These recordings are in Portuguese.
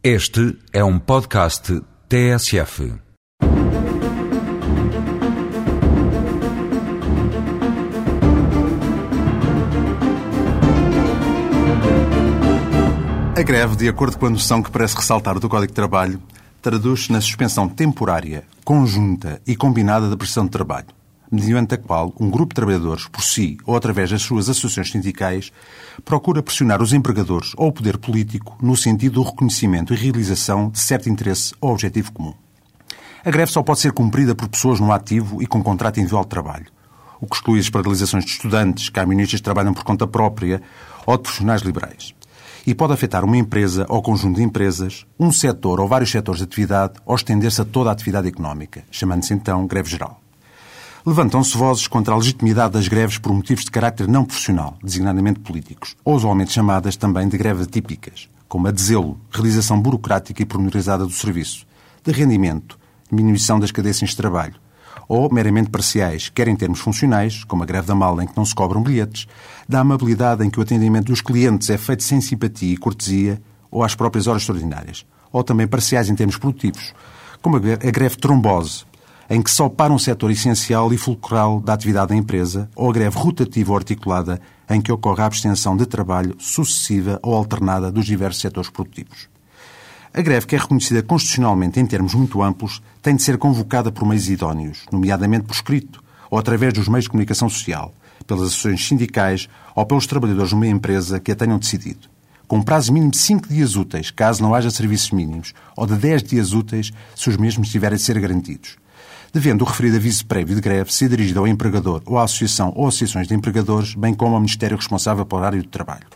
Este é um podcast TSF. A greve, de acordo com a noção que parece ressaltar do Código de Trabalho, traduz-se na suspensão temporária, conjunta e combinada da pressão de trabalho, mediante a qual um grupo de trabalhadores, por si ou através das suas associações sindicais, procura pressionar os empregadores ou o poder político no sentido do reconhecimento e realização de certo interesse ou objetivo comum. A greve só pode ser cumprida por pessoas no ativo e com contrato individual de trabalho, o que exclui as paralisações de estudantes, camionistas que trabalham por conta própria ou de profissionais liberais e pode afetar uma empresa ou conjunto de empresas, um setor ou vários setores de atividade ou estender-se a toda a atividade económica, chamando-se então greve geral. Levantam-se vozes contra a legitimidade das greves por motivos de caráter não profissional, designadamente políticos, ou usualmente chamadas também de greves atípicas, como a de zelo, realização burocrática e pormenorizada do serviço, de rendimento, diminuição das cadências de trabalho, ou meramente parciais, quer em termos funcionais, como a greve da mala em que não se cobram bilhetes, da amabilidade em que o atendimento dos clientes é feito sem simpatia e cortesia, ou às próprias horas extraordinárias, ou também parciais em termos produtivos, como a greve trombose, em que só para um setor essencial e fulcral da atividade da empresa, ou a greve rotativa ou articulada, em que ocorre a abstenção de trabalho sucessiva ou alternada dos diversos setores produtivos. A greve, que é reconhecida constitucionalmente em termos muito amplos, tem de ser convocada por meios idóneos, nomeadamente por escrito ou através dos meios de comunicação social, pelas associações sindicais ou pelos trabalhadores de uma empresa que a tenham decidido. Com prazo mínimo de 5 dias úteis, caso não haja serviços mínimos, ou de 10 dias úteis, se os mesmos tiverem de ser garantidos. Devendo o referido aviso prévio de greve ser dirigido ao empregador ou à associação ou associações de empregadores, bem como ao Ministério responsável pelo horário de trabalho.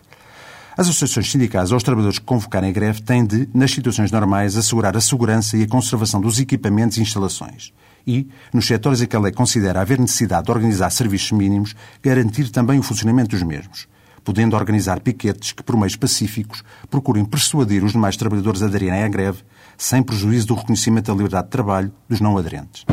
As associações sindicais ou os trabalhadores que convocarem a greve têm de, nas situações normais, assegurar a segurança e a conservação dos equipamentos e instalações. E, nos setores em que a lei considera haver necessidade de organizar serviços mínimos, garantir também o funcionamento dos mesmos, podendo organizar piquetes que, por meios pacíficos, procurem persuadir os demais trabalhadores a aderirem à greve, sem prejuízo do reconhecimento da liberdade de trabalho dos não aderentes.